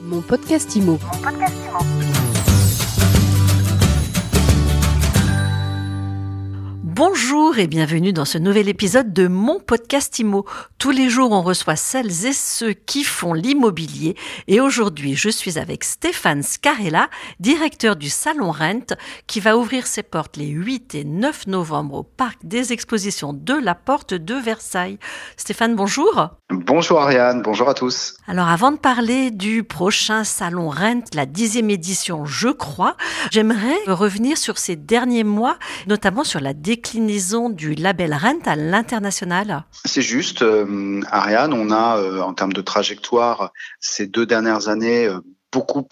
Mon podcast IMO. Bonjour et bienvenue dans ce nouvel épisode de mon podcast IMO. Tous les jours, on reçoit celles et ceux qui font l'immobilier. Et aujourd'hui, je suis avec Stéphane Scarella, directeur du Salon Rent, qui va ouvrir ses portes les 8 et 9 novembre au Parc des Expositions de la Porte de Versailles. Stéphane, bonjour. Bonjour Ariane, bonjour à tous. Alors avant de parler du prochain Salon Rent, la dixième édition, je crois, j'aimerais revenir sur ces derniers mois, notamment sur la déclaration du label Rent à l'international C'est juste, euh, Ariane, on a euh, en termes de trajectoire ces deux dernières années euh, beaucoup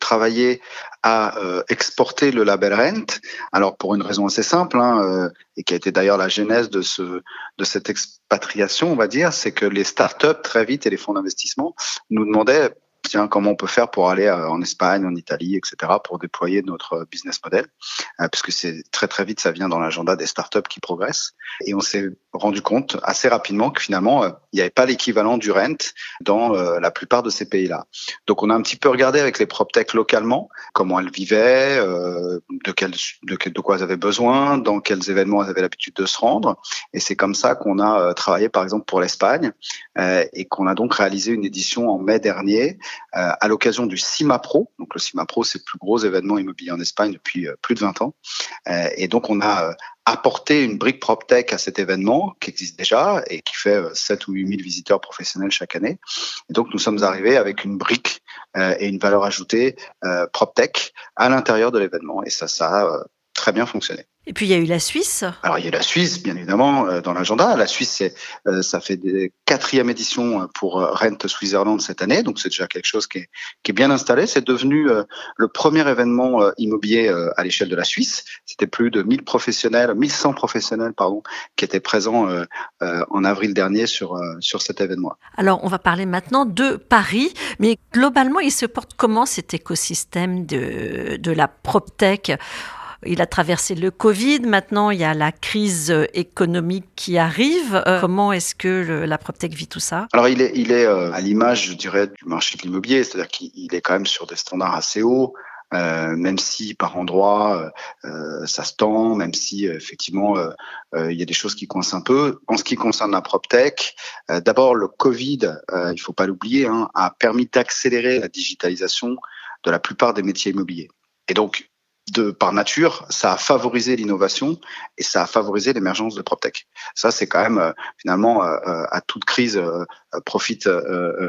travaillé à exporter le label Rent. Alors pour une raison assez simple, hein, et qui a été d'ailleurs la genèse de de cette expatriation, on va dire, c'est que les startups très vite et les fonds d'investissement nous demandaient tiens, comment on peut faire pour aller euh, en Espagne, en Italie, etc., pour déployer notre business model, euh, puisque c'est très très vite, ça vient dans l'agenda des startups qui progressent. Et on s'est rendu compte assez rapidement que finalement, euh, il n'y avait pas l'équivalent du rent dans la plupart de ces pays-là. Donc, on a un petit peu regardé avec les PropTech localement comment elles vivaient, de, quel, de, de quoi elles avaient besoin, dans quels événements elles avaient l'habitude de se rendre. Et c'est comme ça qu'on a travaillé, par exemple, pour l'Espagne, et qu'on a donc réalisé une édition en mai dernier euh, à l'occasion du CIMA Pro. Donc le CIMA Pro, c'est le plus gros événement immobilier en Espagne depuis euh, plus de 20 ans. Euh, et donc on a apporté une brique PropTech à cet événement qui existe déjà et qui fait 7 ou 8 000 visiteurs professionnels chaque année. Et donc nous sommes arrivés avec une brique et une valeur ajoutée PropTech à l'intérieur de l'événement. Et ça, ça a très bien fonctionné. Et puis il y a eu la Suisse. Alors il y a eu la Suisse, bien évidemment, euh, dans l'agenda. La Suisse, euh, ça fait des quatrième édition euh, pour Rent Switzerland cette année, donc c'est déjà quelque chose qui est, qui est bien installé. C'est devenu le premier événement immobilier à l'échelle de la Suisse. C'était plus de 1000 professionnels, 1100 professionnels, pardon, qui étaient présents en avril dernier sur sur cet événement. Alors on va parler maintenant de Paris, mais globalement, il se porte comment cet écosystème de de la proptech? Il a traversé le Covid. Maintenant, il y a la crise économique qui arrive. Euh, comment est-ce que la PropTech vit tout ça? Alors, il est, il est euh, à l'image, je dirais, du marché de l'immobilier, c'est-à-dire qu'il est quand même sur des standards assez hauts. Euh, même si par endroits ça se tend, même si effectivement il y a des choses qui coincent un peu. En ce qui concerne la PropTech, d'abord le Covid, il faut pas l'oublier, hein, a permis d'accélérer la digitalisation de la plupart des métiers immobiliers. Et donc de par nature, ça a favorisé l'innovation et ça a favorisé l'émergence de PropTech. Ça, c'est quand même euh, finalement euh, euh, à toute crise profite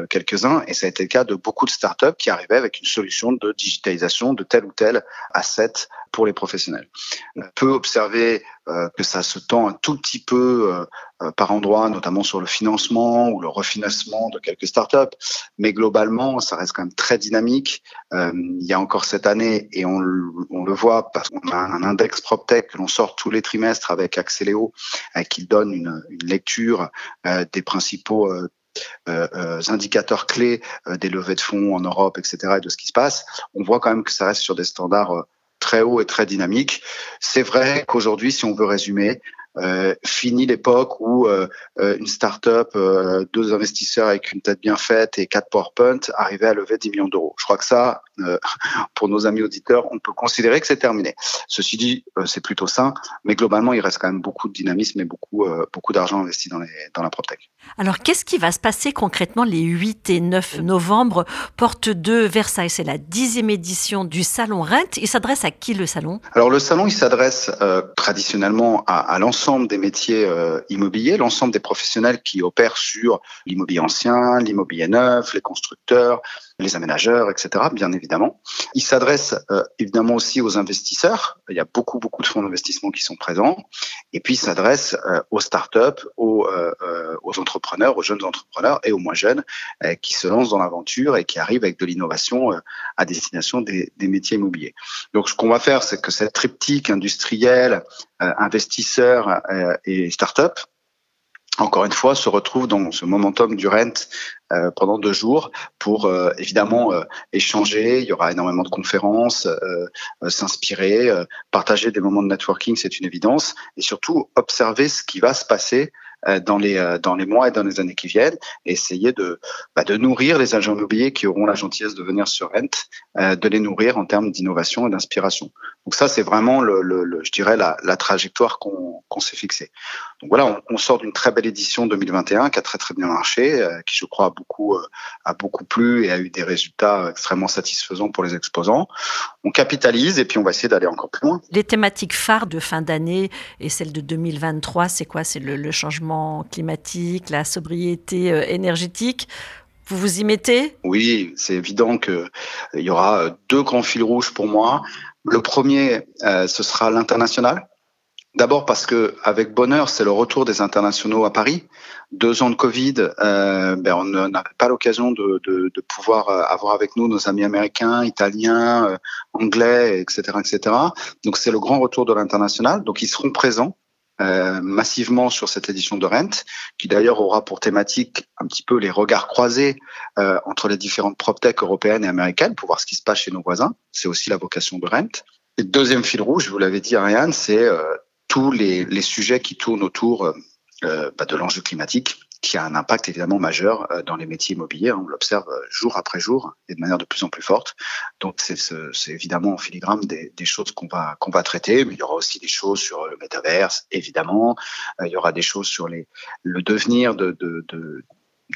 quelques-uns et ça a été le cas de beaucoup de startups qui arrivaient avec une solution de digitalisation de tel ou tel asset pour les professionnels. On peut observer euh, que ça se tend un tout petit peu euh, euh, par endroit, notamment sur le financement ou le refinancement de quelques startups, mais globalement, ça reste quand même très dynamique. il y a encore cette année, et on, le voit parce qu'on a un index PropTech que l'on sort tous les trimestres avec Axeléo, qui donne une, lecture des principaux indicateurs clés des levées de fonds en Europe, etc., et de ce qui se passe, on voit quand même que ça reste sur des standards très haut et très dynamique. C'est vrai qu'aujourd'hui, si on veut résumer, euh, fini l'époque où euh, euh, une start-up, euh, deux investisseurs avec une tête bien faite et quatre PowerPoint arrivaient à lever 10 millions d'euros. Je crois que ça, euh, pour nos amis auditeurs, on peut considérer que c'est terminé. Ceci dit, c'est plutôt sain, mais globalement, il reste quand même beaucoup de dynamisme et beaucoup, beaucoup d'argent investi dans, les, dans la PropTech. Alors, qu'est-ce qui va se passer concrètement les 8 et 9 novembre, porte de Versailles C'est la dixième édition du Salon Rent. Il s'adresse à qui le salon? Alors, le salon, il s'adresse traditionnellement à, à l'ensemble des métiers euh, immobiliers, l'ensemble des professionnels qui opèrent sur l'immobilier ancien, l'immobilier neuf, les constructeurs, les aménageurs, etc. Bien évidemment. Il s'adresse euh, évidemment aussi aux investisseurs. Il y a beaucoup beaucoup de fonds d'investissement qui sont présents. Et puis il s'adresse euh, aux startups, aux, aux entrepreneurs, aux jeunes entrepreneurs et aux moins jeunes qui se lancent dans l'aventure et qui arrivent avec de l'innovation à destination des, des métiers immobiliers. Donc ce qu'on va faire, c'est que cette triptyque industriel, investisseur euh, et start-up, encore une fois, se retrouve dans ce momentum du rent euh, pendant deux jours pour euh, évidemment échanger. Il y aura énormément de conférences, s'inspirer, partager des moments de networking, c'est une évidence, et surtout observer ce qui va se passer dans les dans les mois et dans les années qui viennent, essayer de bah, de nourrir les agents immobiliers qui auront la gentillesse de venir sur Rent, de les nourrir en termes d'innovation et d'inspiration. Donc ça, c'est vraiment le, le, je dirais la, la trajectoire qu'on qu'on s'est fixée. Donc voilà, on, on sort d'une très belle édition 2021 qui a très très bien marché, qui je crois a beaucoup a beaucoup plu et a eu des résultats extrêmement satisfaisants pour les exposants. On capitalise et puis on va essayer d'aller encore plus loin. Les thématiques phares de fin d'année et celles de 2023, c'est quoi? C'est le, changement climatique, la sobriété euh, énergétique? Vous vous y mettez? Oui, c'est évident qu'il y aura deux grands fils rouges pour moi. Le premier, euh, ce sera l'international. D'abord parce que avec bonheur, c'est le retour des internationaux à Paris. Deux ans de Covid, euh, ben on n'avait pas l'occasion de, de, de, pouvoir euh, avoir avec nous nos amis américains, italiens, euh, anglais, etc., etc. Donc c'est le grand retour de l'international. Donc ils seront présents euh, massivement sur cette édition de Rent, qui d'ailleurs aura pour thématique un petit peu les regards croisés euh, entre les différentes PropTech européennes et américaines pour voir ce qui se passe chez nos voisins. C'est aussi la vocation de Rent. Et deuxième fil rouge, vous l'avez dit Ariane, c'est euh, tous les, les, sujets qui tournent autour euh, bah, de l'enjeu climatique, qui a un impact évidemment majeur euh, dans les métiers immobiliers. On l'observe euh, jour après jour et de manière de plus en plus forte. Donc c'est évidemment en filigrane des, des choses qu'on va qu'on va traiter, mais il y aura aussi des choses sur le métaverse, évidemment. il y aura des choses sur les le devenir de, de, de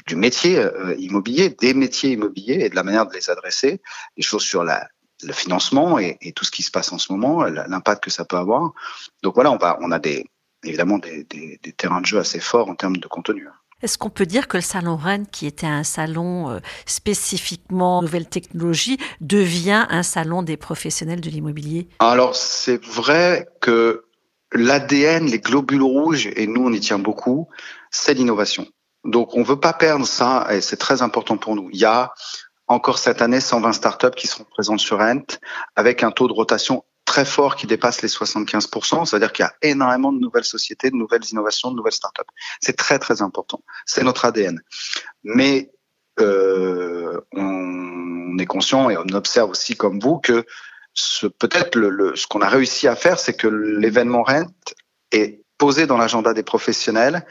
du métier immobilier, des métiers immobiliers et de la manière de les adresser, des choses sur la, le financement et, et, tout ce qui se passe en ce moment, l'impact que ça peut avoir. Donc voilà, on va, on a des, évidemment des, des, des terrains de jeu assez forts en termes de contenu. Est-ce qu'on peut dire que le salon Rennes, qui était un salon euh, spécifiquement nouvelles technologies, devient un salon des professionnels de l'immobilier? Alors c'est vrai que l'ADN, les globules rouges, et nous on y tient beaucoup, c'est l'innovation. Donc on veut pas perdre ça, et c'est très important pour nous. Il y a encore cette année 120 startups qui seront présentes sur Rent avec un taux de rotation très fort qui dépasse les 75%, c'est-à-dire qu'il y a énormément de nouvelles sociétés, de nouvelles innovations, de nouvelles startups. C'est très très important. C'est notre ADN. Mais euh, on est conscient et on observe aussi comme vous que ce, peut-être le, le, ce qu'on a réussi à faire, c'est que l'événement Rent est posé dans l'agenda des professionnels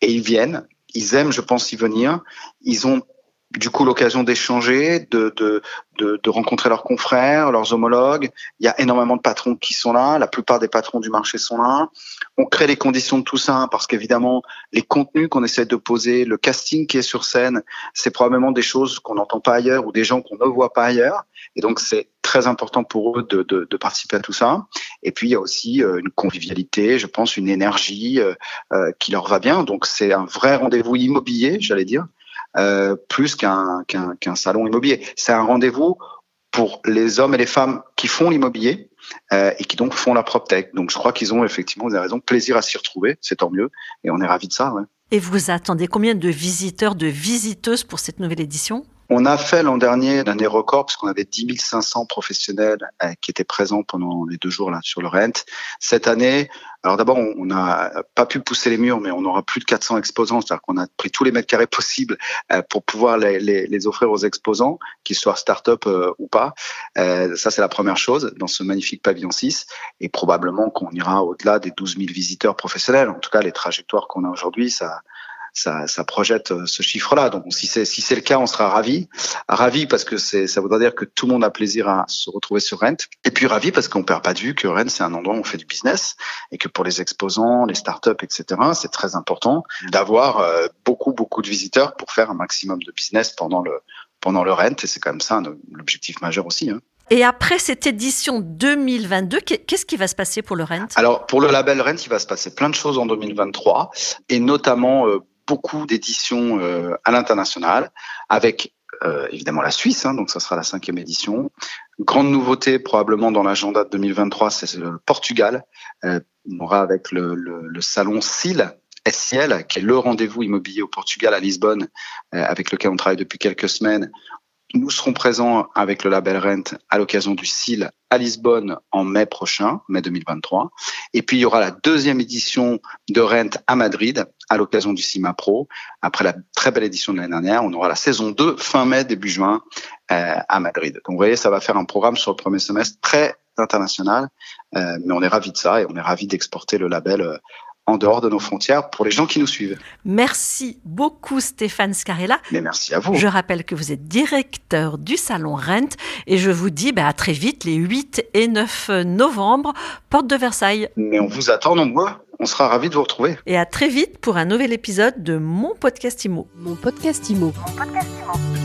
et ils viennent, ils aiment, je pense, y venir. Ils ont du coup l'occasion d'échanger, de, de, de, de, rencontrer leurs confrères, leurs homologues. Il y a énormément de patrons qui sont là, la plupart des patrons du marché sont là. On crée les conditions de tout ça parce qu'évidemment, les contenus qu'on essaie de poser, le casting qui est sur scène, c'est probablement des choses qu'on n'entend pas ailleurs ou des gens qu'on ne voit pas ailleurs. Et donc, c'est très important pour eux de, de, de, participer à tout ça. Et puis, il y a aussi euh, une convivialité, je pense, une énergie euh, euh, qui leur va bien. Donc, c'est un vrai rendez-vous immobilier, j'allais dire. Euh, plus qu'un qu'un salon immobilier. C'est un rendez-vous pour les hommes et les femmes qui font l'immobilier euh, et qui donc font la prop tech. Donc je crois qu'ils ont effectivement des raisons plaisir à s'y retrouver, c'est tant mieux, et on est ravis de ça. Ouais. Et vous attendez combien de visiteurs, de visiteuses pour cette nouvelle édition? On a fait l'an dernier année record puisqu'on avait 10 500 professionnels euh, qui étaient présents pendant les deux jours là sur le Rent. Cette année, alors d'abord on n'a pas pu pousser les murs, mais on aura plus de 400 exposants, c'est-à-dire qu'on a pris tous les mètres carrés possibles euh, pour pouvoir les, les, les offrir aux exposants, qu'ils soient start-up euh, ou pas. ça c'est la première chose dans ce magnifique pavillon 6, et probablement qu'on ira au-delà des 12 000 visiteurs professionnels. En tout cas, les trajectoires qu'on a aujourd'hui, ça ça, ça projette euh, ce chiffre-là. Donc si c'est si c'est le cas, on sera ravi, ravi parce que c'est ça voudra dire que tout le monde a plaisir à se retrouver sur Rent. Et puis ravi parce qu'on perd pas de vue que Rent c'est un endroit où on fait du business et que pour les exposants, les startups, etc. C'est très important d'avoir euh, beaucoup beaucoup de visiteurs pour faire un maximum de business pendant le pendant le Rent et c'est quand même ça l'objectif majeur aussi. Hein. Et après cette édition 2022, qu'est-ce qui va se passer pour le Rent? Alors pour le label Rent, il va se passer plein de choses en 2023 et notamment euh, beaucoup d'éditions euh, à l'international, avec euh, évidemment la Suisse, hein, donc ça sera la cinquième édition. Grande nouveauté probablement dans l'agenda de 2023, c'est le Portugal. Euh, on aura avec le, salon SIL, SCL, qui est le rendez-vous immobilier au Portugal à Lisbonne, euh, avec lequel on travaille depuis quelques semaines, nous serons présents avec le label Rent à l'occasion du CIL à Lisbonne en mai prochain, mai 2023. Et puis il y aura la deuxième édition de Rent à Madrid à l'occasion du CIMA Pro. Après la très belle édition de l'année dernière, on aura la saison 2 fin mai, début juin euh, à Madrid. Donc vous voyez, ça va faire un programme sur le premier semestre très international, euh, mais on est ravis de ça et on est ravis d'exporter le label euh, en dehors de nos frontières pour les gens qui nous suivent. Merci beaucoup Stéphane Scarella. Mais merci à vous. Je rappelle que vous êtes directeur du salon Rent et je vous dis bah, à très vite les 8 et 9 novembre, porte de Versailles. Mais on vous attend nombreux. On sera ravis de vous retrouver. Et à très vite pour un nouvel épisode de Mon Podcast Imo. Mon Podcast Imo. Mon podcast Imo.